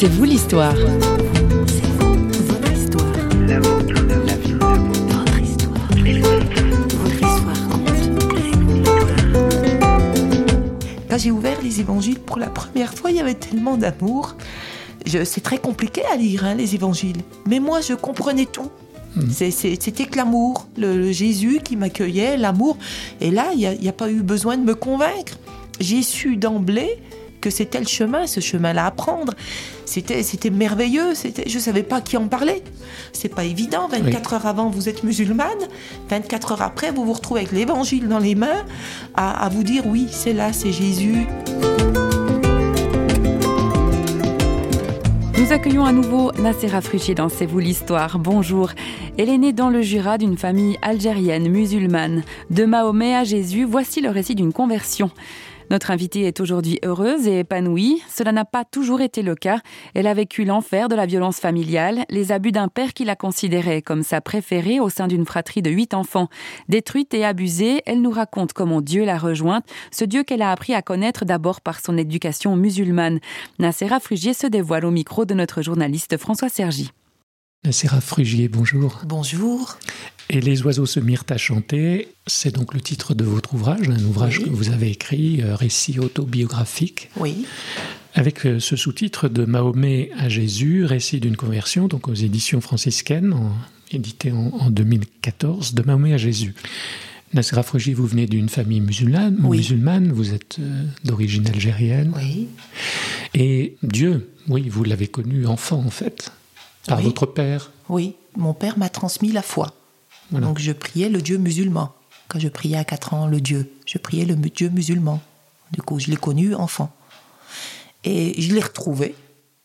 C'est vous l'histoire. Quand j'ai ouvert les évangiles pour la première fois, il y avait tellement d'amour. C'est très compliqué à lire, hein, les évangiles. Mais moi, je comprenais tout. Hmm. C'était que l'amour, le, Jésus qui m'accueillait, l'amour. Et là, il n'y a, a, pas eu besoin de me convaincre. J'ai su d'emblée que c'était le chemin, ce chemin-là à prendre. C'était, c'était merveilleux. C'était, je savais pas qui en parlait. C'est pas évident. 24 heures avant, vous êtes musulmane. 24 heures après, vous vous retrouvez avec l'évangile dans les mains, à, vous dire oui, c'est là, c'est Jésus. Nous accueillons à nouveau Nassera Fruchier dans C'est vous l'histoire. Bonjour. Elle est née dans le Jura d'une famille algérienne musulmane. De Mahomet à Jésus, voici le récit d'une conversion. Notre invitée est aujourd'hui heureuse et épanouie. Cela n'a pas toujours été le cas. Elle a vécu l'enfer de la violence familiale, les abus d'un père qui la considérait comme sa préférée au sein d'une fratrie de huit enfants. Détruite et abusée, elle nous raconte comment Dieu l'a rejointe, ce Dieu qu'elle a appris à connaître d'abord par son éducation musulmane. Nacera Frugier se dévoile au micro de notre journaliste François Sergi. Nacera Frugier, bonjour. Bonjour. Et les oiseaux se mirent à chanter, c'est donc le titre de votre ouvrage, un ouvrage que vous avez écrit, euh, récit autobiographique. Oui. Avec euh, ce sous-titre de Mahomet à Jésus, récit d'une conversion, donc aux éditions franciscaines, édité en, 2014, de Mahomet à Jésus. Nassera Frugi, vous venez d'une famille musulmane, musulmane, vous êtes euh, d'origine algérienne. Oui. Et Dieu, oui, vous l'avez connu enfant en fait, par votre père. Oui, mon père m'a transmis la foi. Donc je priais le Dieu musulman. Quand je priais à 4 ans le Dieu, je priais le Dieu musulman. Du coup, je l'ai connu enfant. Et je l'ai retrouvé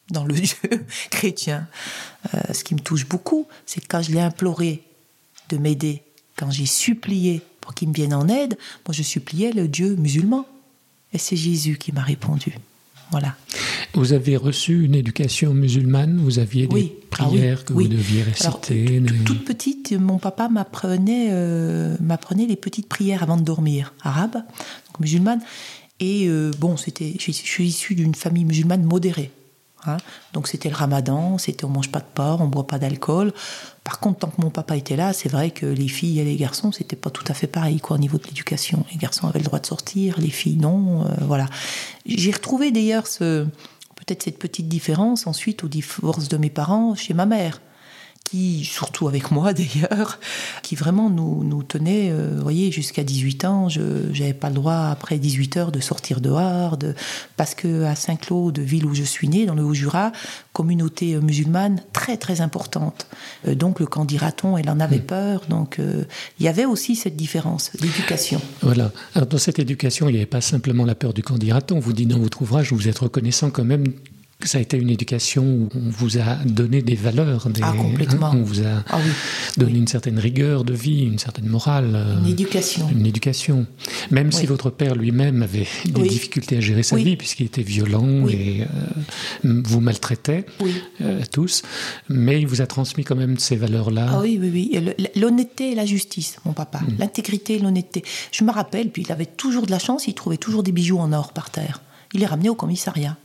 dans le Dieu chrétien. Euh, ce qui me touche beaucoup, c'est que quand je l'ai imploré de m'aider, quand j'ai supplié pour qu'il me vienne en aide, moi je suppliais le Dieu musulman. Et c'est Jésus qui m'a répondu. Voilà. Vous avez reçu une éducation musulmane Vous aviez des ah prières que vous deviez réciter Toute petite, mon papa m'apprenait euh, m'apprenait les petites prières avant de dormir, arabes, donc musulmanes. Et euh, bon, c'était, je suis issu d'une famille musulmane modérée. Hein. Donc c'était le ramadan, c'était on mange pas de porc, on boit pas d'alcool. Par contre, tant que mon papa était là, c'est vrai que les filles et les garçons, c'était pas tout à fait pareil quoi, au niveau de l'éducation. Les garçons avaient le droit de sortir, les filles non. Euh, voilà. J'ai retrouvé d'ailleurs ce, peut-être cette petite différence ensuite au divorce de mes parents chez ma mère qui, surtout avec moi d'ailleurs, qui vraiment nous, nous tenait, euh, vous voyez, jusqu'à 18 ans, je n'avais pas le droit après 18 heures de sortir dehors, de, parce que à Saint-Claude, ville où je suis née, dans le Haut-Jura, communauté euh, musulmane très très importante. Euh, donc le candidaton, elle en avait hmm. peur, donc il y avait aussi cette différence d'éducation. Voilà. Alors dans cette éducation, il n'y avait pas simplement la peur du candidaton. Vous dites dans votre ouvrage, vous êtes reconnaissant quand même ça a été une éducation où on vous a donné des valeurs, des, ah, complètement. on vous a ah donné une certaine rigueur de vie, une certaine morale. Euh, une éducation. Une éducation. Même si votre père lui-même avait des difficultés à gérer sa vie, puisqu'il était violent et euh, vous maltraitait euh, tous, mais il vous a transmis quand même ces valeurs-là. Ah oui, oui, oui. L'honnêteté et la justice, mon papa. Hmm. L'intégrité et l'honnêteté. Je me rappelle, puis il avait toujours de la chance, il trouvait toujours des bijoux en or par terre. Il les ramenait au commissariat.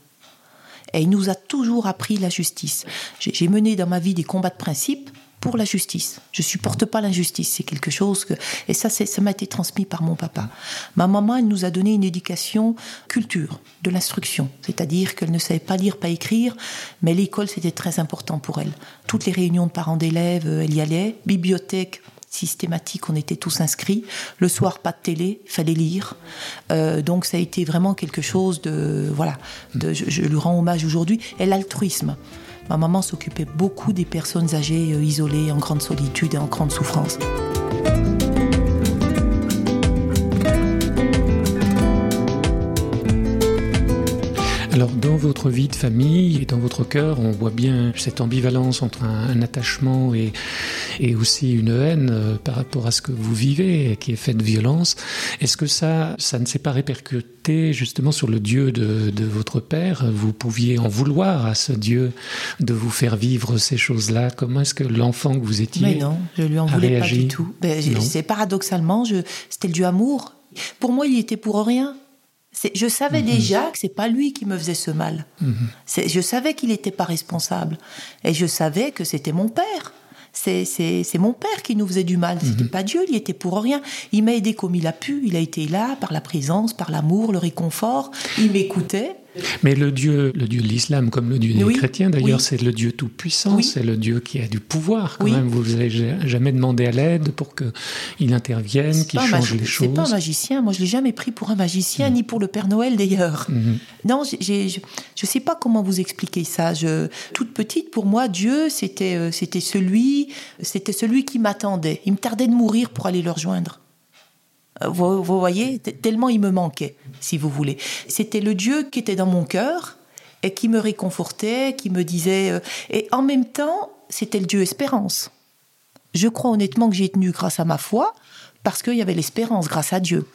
Et il nous a toujours appris la justice. J'ai mené dans ma vie des combats de principe pour la justice. Je supporte pas l'injustice, c'est quelque chose que et ça ça m'a été transmis par mon papa. Ma maman, elle nous a donné une éducation culture, de l'instruction, c'est-à-dire qu'elle ne savait pas lire, pas écrire, mais l'école c'était très important pour elle. Toutes les réunions de parents d'élèves, elle y allait, bibliothèque, systématique, on était tous inscrits. Le soir, pas de télé, fallait lire. Euh, donc ça a été vraiment quelque chose de... Voilà, de, je, lui rends hommage aujourd'hui. Et l'altruisme. Ma maman s'occupait beaucoup des personnes âgées, euh, isolées, en grande solitude et en grande souffrance. Alors, dans votre vie de famille et dans votre cœur, on voit bien cette ambivalence entre un, attachement et, et, aussi une haine euh, par rapport à ce que vous vivez, qui est fait de violence. Est-ce que ça, ça ne s'est pas répercuté justement sur le Dieu de, de, votre père? Vous pouviez en vouloir à ce Dieu de vous faire vivre ces choses-là Comment est-ce que l'enfant que vous étiez Mais non, je lui en voulais pas du tout. Ben, c'est paradoxalement, c'était Dieu amour. Pour moi, il était pour rien. Je savais déjà que c'est pas lui qui me faisait ce mal. Je savais qu'il n'était pas responsable. Et je savais que c'était mon père. C'est mon père qui nous faisait du mal. C'était pas Dieu, il était pour rien. Il m'a aidé comme il a pu. Il a été là par la présence, par l'amour, le réconfort. Il m'écoutait. Mais le Dieu, le Dieu de l'islam, comme le Dieu des chrétiens d'ailleurs, c'est le Dieu tout-puissant, c'est le Dieu qui a du pouvoir quand même. Vous n'avez jamais demandé à l'aide pour qu'il intervienne, qu'il change les choses. C'est pas un magicien, moi je l'ai jamais pris pour un magicien, mm. ni pour le Père Noël d'ailleurs. Mm-hmm. Non, je ne sais pas comment vous expliquer ça. Je, toute petite, pour moi, Dieu, c'était euh, c'était celui, c'était celui qui m'attendait. Il me tardait de mourir pour aller le rejoindre. Euh, vous, voyez, tellement il me manquait, si vous voulez. C'était le Dieu qui était dans mon cœur et qui me réconfortait, qui me disait... Euh, et en même temps, c'était le Dieu espérance. Je crois honnêtement que j'ai tenu grâce à ma foi, parce qu'il y avait l'espérance grâce à Dieu.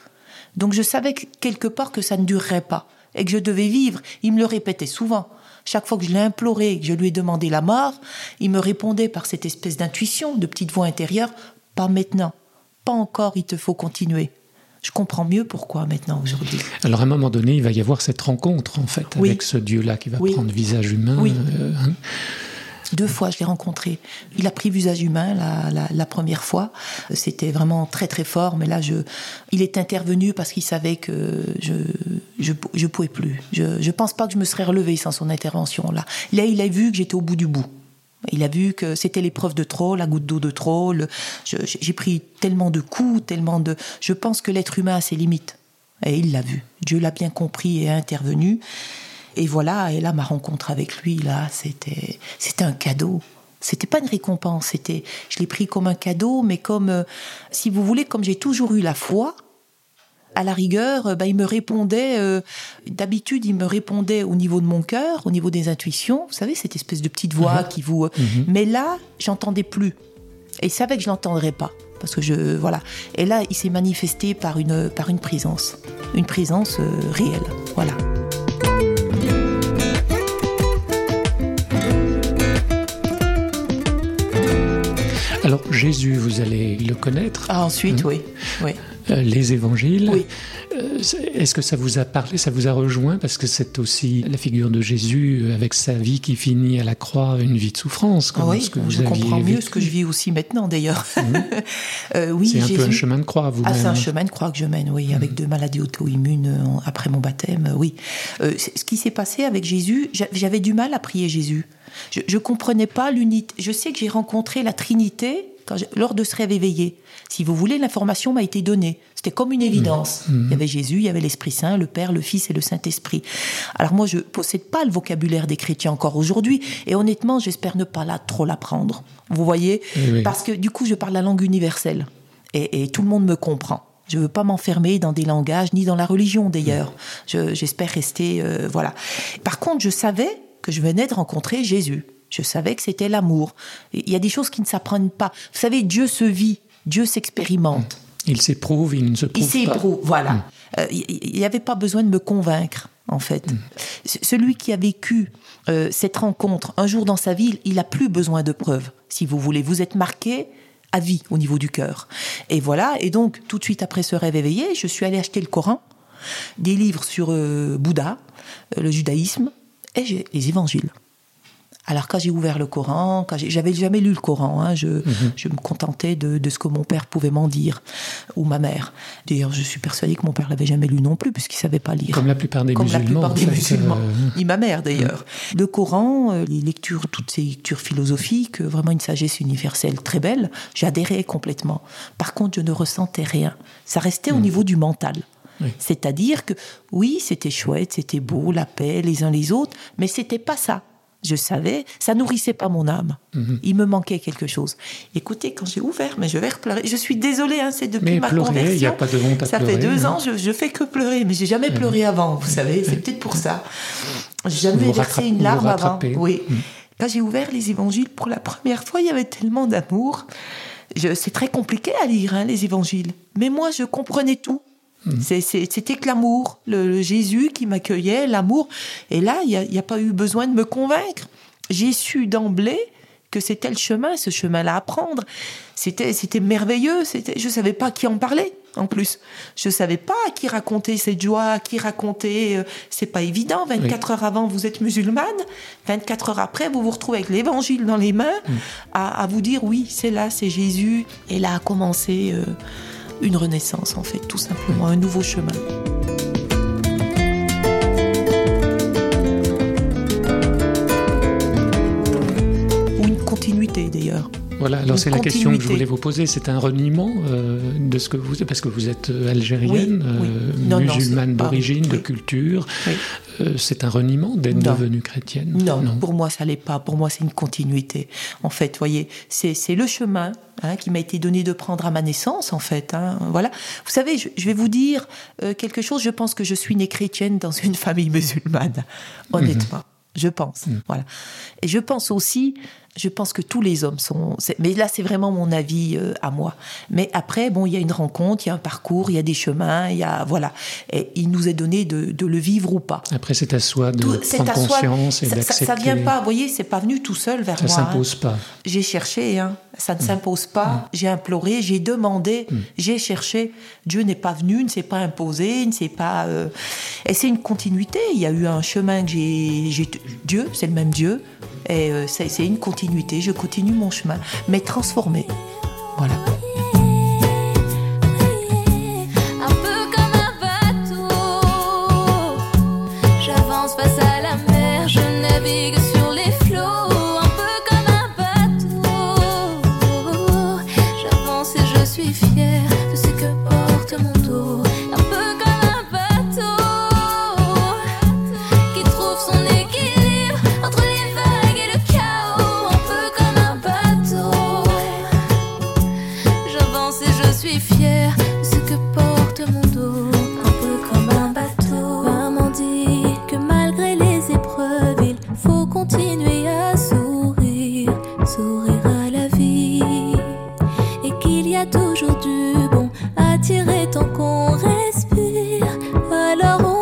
Donc je savais quelque part que ça ne durerait pas, et que je devais vivre. Il me le répétait souvent. Chaque fois que je l'ai imploré, que je lui ai demandé la mort, il me répondait par cette espèce d'intuition, de petite voix intérieure, pas maintenant pas encore, il te faut continuer. Je comprends mieux pourquoi maintenant aujourd'hui. Alors à un moment donné, il va y avoir cette rencontre en fait avec ce Dieu-là qui va prendre visage humain. Oui. Euh, hein. Deux fois, je l'ai rencontré. Il a pris visage humain la, première fois. C'était vraiment très très fort. Mais là, je, il est intervenu parce qu'il savait que je je, je pouvais plus. Je ne pense pas que je me serais relevée sans son intervention là. Là, il a vu que j'étais au bout du bout. Il a vu que c'était l'épreuve de trop, la goutte d'eau de trop. J'ai pris tellement de coups, tellement de. Je pense que l'être humain a ses limites. Et il l'a vu. Dieu l'a bien compris et a intervenu. Et voilà, et là, ma rencontre avec lui, là, c'était, c'était un cadeau. C'était pas une récompense, c'était, je l'ai pris comme un cadeau, mais comme, euh, si vous voulez, comme j'ai toujours eu la foi, à la rigueur, euh, bah, il me répondait, euh, d'habitude, il me répondait au niveau de mon cœur, au niveau des intuitions, vous savez, cette espèce de petite voix mhm. qui vous... Euh, mhm. Mais là, j'entendais plus. Et il savait que je l'entendrais pas. Parce que je... Voilà. Et là, il s'est manifesté par une, par une présence. Une présence réelle. Voilà. Alors Jésus, vous allez le connaître. Ah, ensuite, hein oui. oui. Euh, les évangiles. Euh, est-ce que ça vous a parlé, ça vous a rejoint Parce que c'est aussi la figure de Jésus euh, avec sa vie qui finit à la croix, une vie de souffrance. Comme oui, ce que vous je comprends mieux ce que je vis aussi maintenant d'ailleurs. Mmh. oui, c'est un peu un chemin de croix, vous ah, C'est un chemin de croix que je mène, oui, avec mmh. deux maladies auto-immunes après mon baptême, oui. ce qui s'est passé avec Jésus, j'avais du mal à prier Jésus. Je ne comprenais pas l'unité. Je sais que j'ai rencontré la Trinité lors de ce rêve éveillé. Si vous voulez, l'information m'a été donnée. C'était comme une évidence. Mmh. Mmh. Il y avait Jésus, il y avait l'Esprit Saint, le Père, le Fils et le Saint-Esprit. Alors moi, je possède pas le vocabulaire des chrétiens encore aujourd'hui, et honnêtement, j'espère ne pas là trop l'apprendre. Vous voyez Parce que du coup, je parle la langue universelle, et, tout le monde me comprend. Je veux pas m'enfermer dans des langages, ni dans la religion d'ailleurs. J'espère rester... Euh, voilà. Par contre, je savais que je venais de rencontrer Jésus. Je savais que c'était l'amour. Il y a des choses qui ne s'apprennent pas. Vous savez, Dieu se vit, Dieu s'expérimente. Il s'éprouve, il ne se prouve pas. Il s'éprouve, voilà. Mm. Euh, il n'y avait pas besoin de me convaincre, en fait. Mm. Celui qui a vécu euh, cette rencontre un jour dans sa vie, il n'a plus besoin de preuves, si vous voulez. Vous êtes marqué à vie au niveau du cœur. Et voilà, et donc tout de suite après ce rêve éveillé, je suis allée acheter le Coran, des livres sur euh, Bouddha, le judaïsme, et les évangiles. Alors quand j'ai ouvert le Coran, quand j'avais jamais lu le Coran, hein, je, mhm. je, me contentais de, de, ce que mon père pouvait m'en dire ou ma mère. D'ailleurs, je suis persuadée que mon père l'avait jamais lu non plus puisqu'il savait pas lire. Comme la plupart des Comme musulmans. la plupart des musulmans. Euh, Ni ma mère d'ailleurs. Le Coran, euh, les lectures, toutes ces lectures philosophiques, euh, vraiment une sagesse universelle très belle. J'adhérais complètement. Par contre, je ne ressentais rien. Ça restait au mhm. niveau du mental. C'est-à-dire que oui, c'était chouette, c'était beau, la paix les uns les autres, mais c'était pas ça. Je savais, ça nourrissait pas mon âme. Mhm. Il me manquait quelque chose. Écoutez, quand j'ai ouvert, mais je vais pleurer. Je suis désolée, hein, c'est depuis ma conversion. Y a pas de honte à ça fait deux hein. ans, je, je fais que pleurer, mais j'ai jamais pleuré avant. Vous savez, c'est peut-être pour ça. J'ai jamais versé une larme avant. Oui. Mhm. Quand j'ai ouvert les évangiles pour la première fois, il y avait tellement d'amour. C'est très compliqué à lire hein, les évangiles, mais moi je comprenais tout. Mm. C'était que l'amour, le, Jésus qui m'accueillait, l'amour. Et là, il n'y a, pas eu besoin de me convaincre. J'ai su d'emblée que c'était le chemin, ce chemin-là à prendre. C'était merveilleux. Je ne savais pas qui en parlait. en plus. Je savais pas à qui raconter cette joie, à qui raconter. Euh, c'est pas évident. 24 heures avant, vous êtes musulmane. 24 heures après, vous vous retrouvez avec l'évangile dans les mains, mm. à, vous dire oui, c'est là, c'est Jésus. Et là a commencé euh, une renaissance, en fait, tout simplement, un nouveau chemin. Ou une continuité d'ailleurs. Voilà, alors c'est la question que je voulais vous poser. C'est un reniement euh, de ce que vous êtes, parce que vous êtes euh, algérienne, euh, musulmane d'origine, de culture. c'est un reniement d'être devenue chrétienne? Non, pour moi, ça l'est pas. Pour moi, c'est une continuité. En fait, voyez, c'est le chemin hein, qui m'a été donné de prendre à ma naissance, en fait. Hein, voilà. Vous savez, je, vais vous dire quelque chose. Je pense que je suis née chrétienne dans une famille musulmane, honnêtement. Mhm. Je pense. Mhm. Voilà. Et je pense aussi je pense que tous les hommes sont. Mais là, c'est vraiment mon avis euh, à moi. Mais après, bon, il y a une rencontre, il y a un parcours, il y a des chemins, il y a voilà. Et il nous est donné de, de le vivre ou pas. Après, c'est à soi de prendre conscience et d'accepter. Ça, vient pas, vous voyez, c'est pas venu tout seul vers moi. Ça s'impose pas. J'ai cherché, hein. Ça ne mm. s'impose pas. Mm. J'ai imploré, j'ai demandé, mm. j'ai cherché. Dieu n'est pas venu, ne s'est pas imposé, ne s'est pas. Euh, et c'est une continuité. Il y a eu un chemin que j'ai. Dieu, c'est le même Dieu. Et euh, c'est une continuité, je continue mon chemin, mais transformé. Voilà.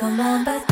Come on, but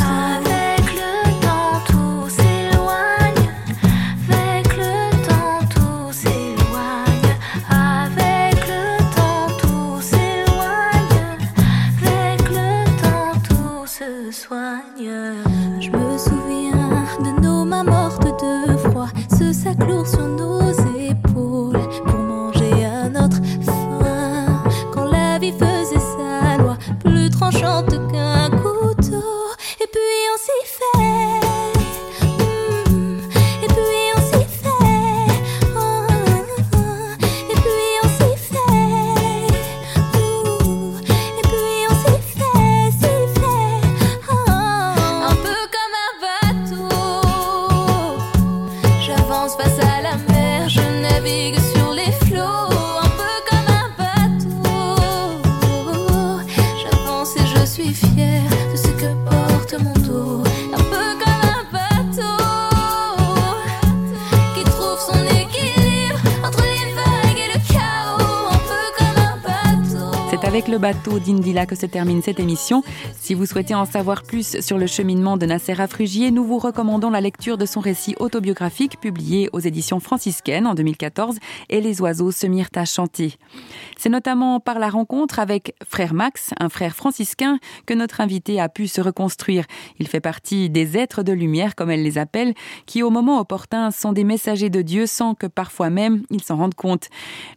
son équipe. d'Indila que se termine cette émission. Si vous souhaitez en savoir plus sur le cheminement de Nasser Frugier, nous vous recommandons la lecture de son récit autobiographique publié aux éditions franciscaines en 2014 et Les oiseaux se mirent à chanter. C'est notamment par la rencontre avec frère Max, un frère franciscain, que notre invité a pu se reconstruire. Il fait partie des êtres de lumière, comme elle les appelle, qui au moment opportun sont des messagers de Dieu sans que parfois même ils s'en rendent compte.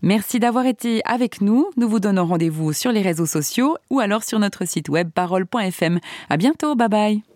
Merci d'avoir été avec nous. Nous vous donnons rendez-vous sur les réseaux sociaux ou alors sur notre site web parole.fm. À bientôt, bye bye.